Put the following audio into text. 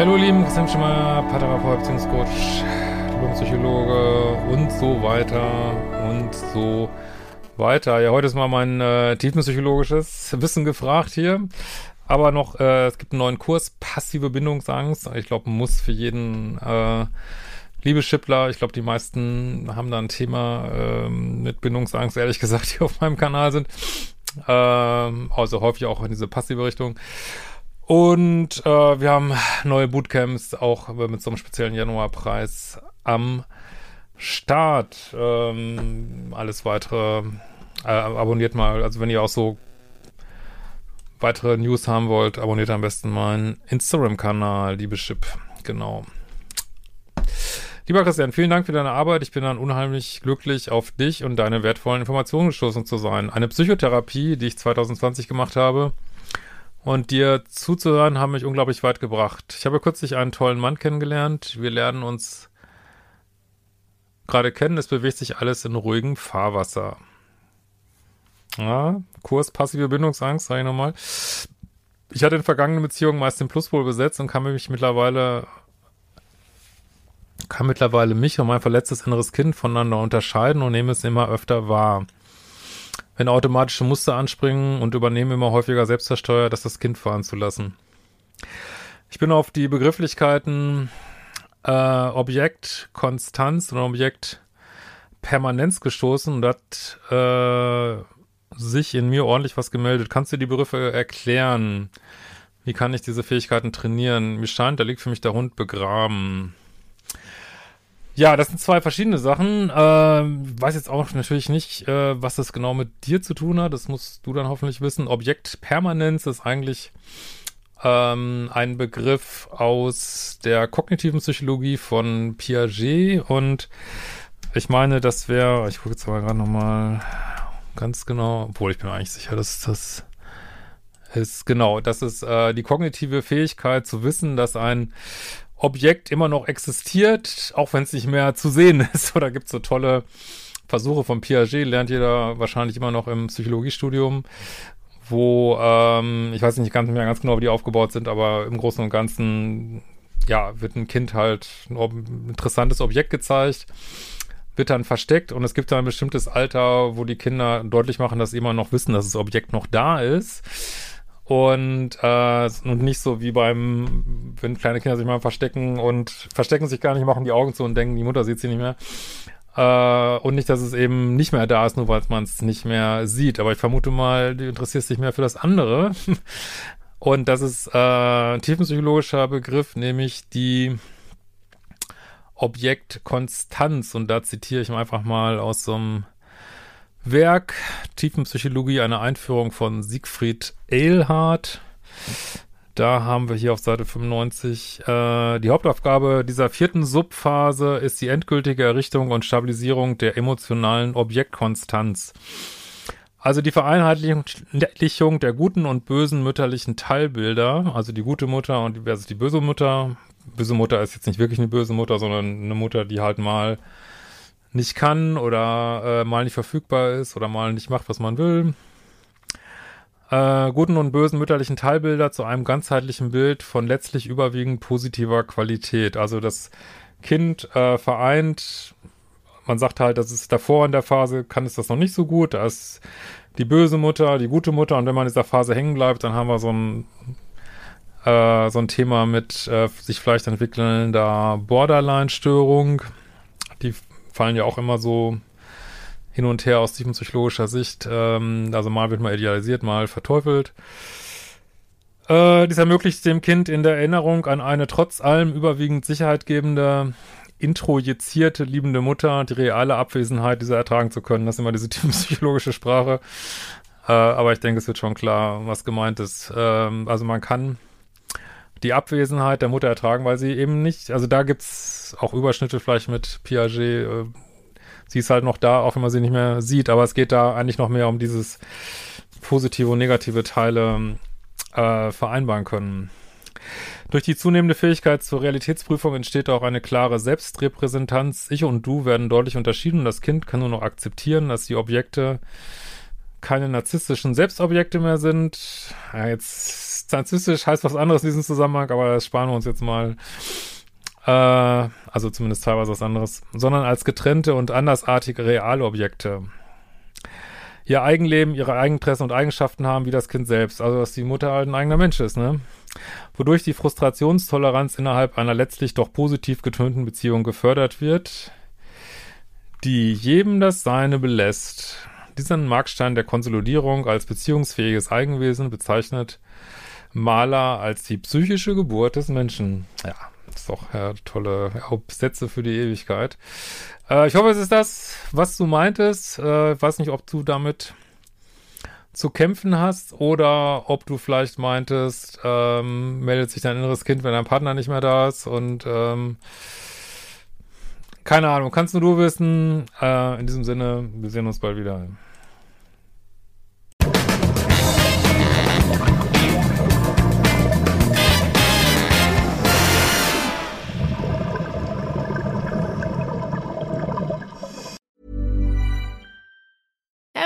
Hallo Lieben, Christian Schimmer, Paartherapeut, Beziehungscoach, Psychologe und so weiter und so weiter. Ja, heute ist mal mein äh, tiefenpsychologisches Wissen gefragt hier. Aber noch, äh, es gibt einen neuen Kurs, passive Bindungsangst. Ich glaube, muss für jeden äh, liebe Schippler, ich glaube, die meisten haben da ein Thema äh, mit Bindungsangst, ehrlich gesagt, die auf meinem Kanal sind. Ähm, also häufig auch in diese passive Richtung. Und äh, wir haben neue Bootcamps, auch mit so einem speziellen Januarpreis am Start. Ähm, alles weitere äh, abonniert mal. Also wenn ihr auch so weitere News haben wollt, abonniert am besten meinen Instagram-Kanal, liebe Chip. Genau. Lieber Christian, vielen Dank für deine Arbeit. Ich bin dann unheimlich glücklich, auf dich und deine wertvollen Informationen gestoßen zu sein. Eine Psychotherapie, die ich 2020 gemacht habe, und dir zuzuhören, haben mich unglaublich weit gebracht. Ich habe kürzlich einen tollen Mann kennengelernt. Wir lernen uns gerade kennen. Es bewegt sich alles in ruhigem Fahrwasser. Ja, Kurs passive Bindungsangst, sage ich nochmal. Ich hatte in vergangenen Beziehungen meist den Pluspol besetzt und kann mich mittlerweile kann mittlerweile mich und mein verletztes inneres Kind voneinander unterscheiden und nehme es immer öfter wahr wenn automatische Muster anspringen und übernehmen immer häufiger selbstversteuert, das das Kind fahren zu lassen. Ich bin auf die Begrifflichkeiten äh, Objekt Konstanz und Objekt Permanenz gestoßen und hat äh, sich in mir ordentlich was gemeldet. Kannst du die Begriffe erklären? Wie kann ich diese Fähigkeiten trainieren? Mir scheint, da liegt für mich der Hund begraben. Ja, das sind zwei verschiedene Sachen. Äh, weiß jetzt auch natürlich nicht, äh, was das genau mit dir zu tun hat. Das musst du dann hoffentlich wissen. Objektpermanenz ist eigentlich ähm, ein Begriff aus der kognitiven Psychologie von Piaget und ich meine, das wäre, ich gucke jetzt aber gerade nochmal ganz genau, obwohl ich bin eigentlich sicher, dass das ist genau, das ist äh, die kognitive Fähigkeit zu wissen, dass ein Objekt immer noch existiert, auch wenn es nicht mehr zu sehen ist. Oder gibt es so tolle Versuche von Piaget, lernt jeder wahrscheinlich immer noch im Psychologiestudium, wo, ähm, ich weiß nicht ganz mehr ganz genau, wie die aufgebaut sind, aber im Großen und Ganzen, ja, wird ein Kind halt ein interessantes Objekt gezeigt, wird dann versteckt und es gibt da ein bestimmtes Alter, wo die Kinder deutlich machen, dass sie immer noch wissen, dass das Objekt noch da ist und, äh, und nicht so wie beim, wenn kleine Kinder sich mal verstecken und verstecken sich gar nicht, machen die Augen zu und denken, die Mutter sieht sie nicht mehr. Äh, und nicht, dass es eben nicht mehr da ist, nur weil man es nicht mehr sieht. Aber ich vermute mal, du interessierst dich mehr für das andere. und das ist äh, ein tiefenpsychologischer Begriff, nämlich die Objektkonstanz. Und da zitiere ich einfach mal aus so einem Werk Tiefenpsychologie, eine Einführung von Siegfried Eilhardt. Da haben wir hier auf Seite 95 äh, die Hauptaufgabe dieser vierten Subphase ist die endgültige Errichtung und Stabilisierung der emotionalen Objektkonstanz. Also die Vereinheitlichung der guten und bösen mütterlichen Teilbilder, also die gute Mutter und versus die böse Mutter. Böse Mutter ist jetzt nicht wirklich eine böse Mutter, sondern eine Mutter, die halt mal nicht kann oder äh, mal nicht verfügbar ist oder mal nicht macht, was man will. Äh, guten und bösen mütterlichen Teilbilder zu einem ganzheitlichen Bild von letztlich überwiegend positiver Qualität. Also das Kind äh, vereint, man sagt halt, das ist davor in der Phase, kann es das noch nicht so gut. Da ist die böse Mutter, die gute Mutter und wenn man in dieser Phase hängen bleibt, dann haben wir so ein äh, so ein Thema mit äh, sich vielleicht entwickelnder Borderline-Störung. Die fallen ja auch immer so hin und her aus tiefenpsychologischer Sicht. Ähm, also mal wird mal idealisiert, mal verteufelt. Äh, dies ermöglicht dem Kind in der Erinnerung an eine trotz allem überwiegend sicherheitgebende, introjizierte, liebende Mutter die reale Abwesenheit dieser ertragen zu können. Das ist immer diese psychologische Sprache. Äh, aber ich denke, es wird schon klar, was gemeint ist. Ähm, also man kann die Abwesenheit der Mutter ertragen, weil sie eben nicht, also da gibt's auch Überschnitte vielleicht mit Piaget. Äh, sie ist halt noch da, auch wenn man sie nicht mehr sieht, aber es geht da eigentlich noch mehr um dieses positive und negative Teile äh, vereinbaren können. Durch die zunehmende Fähigkeit zur Realitätsprüfung entsteht auch eine klare Selbstrepräsentanz. Ich und du werden deutlich unterschieden. Das Kind kann nur noch akzeptieren, dass die Objekte keine narzisstischen Selbstobjekte mehr sind. Ja, jetzt narzisstisch heißt was anderes in diesem Zusammenhang, aber das sparen wir uns jetzt mal. Äh, also zumindest teilweise was anderes. Sondern als getrennte und andersartige reale Objekte ihr Eigenleben, ihre Eigeninteressen und Eigenschaften haben wie das Kind selbst. Also, dass die Mutter halt ein eigener Mensch ist, ne? Wodurch die Frustrationstoleranz innerhalb einer letztlich doch positiv getönten Beziehung gefördert wird, die jedem das Seine belässt. Diesen Markstein der Konsolidierung als beziehungsfähiges Eigenwesen bezeichnet Maler als die psychische Geburt des Menschen. Ja, das ist doch ja, tolle Sätze für die Ewigkeit. Äh, ich hoffe, es ist das, was du meintest. Äh, ich weiß nicht, ob du damit zu kämpfen hast oder ob du vielleicht meintest, ähm, meldet sich dein inneres Kind, wenn dein Partner nicht mehr da ist und ähm, keine Ahnung, kannst nur du wissen. Äh, in diesem Sinne, wir sehen uns bald wieder.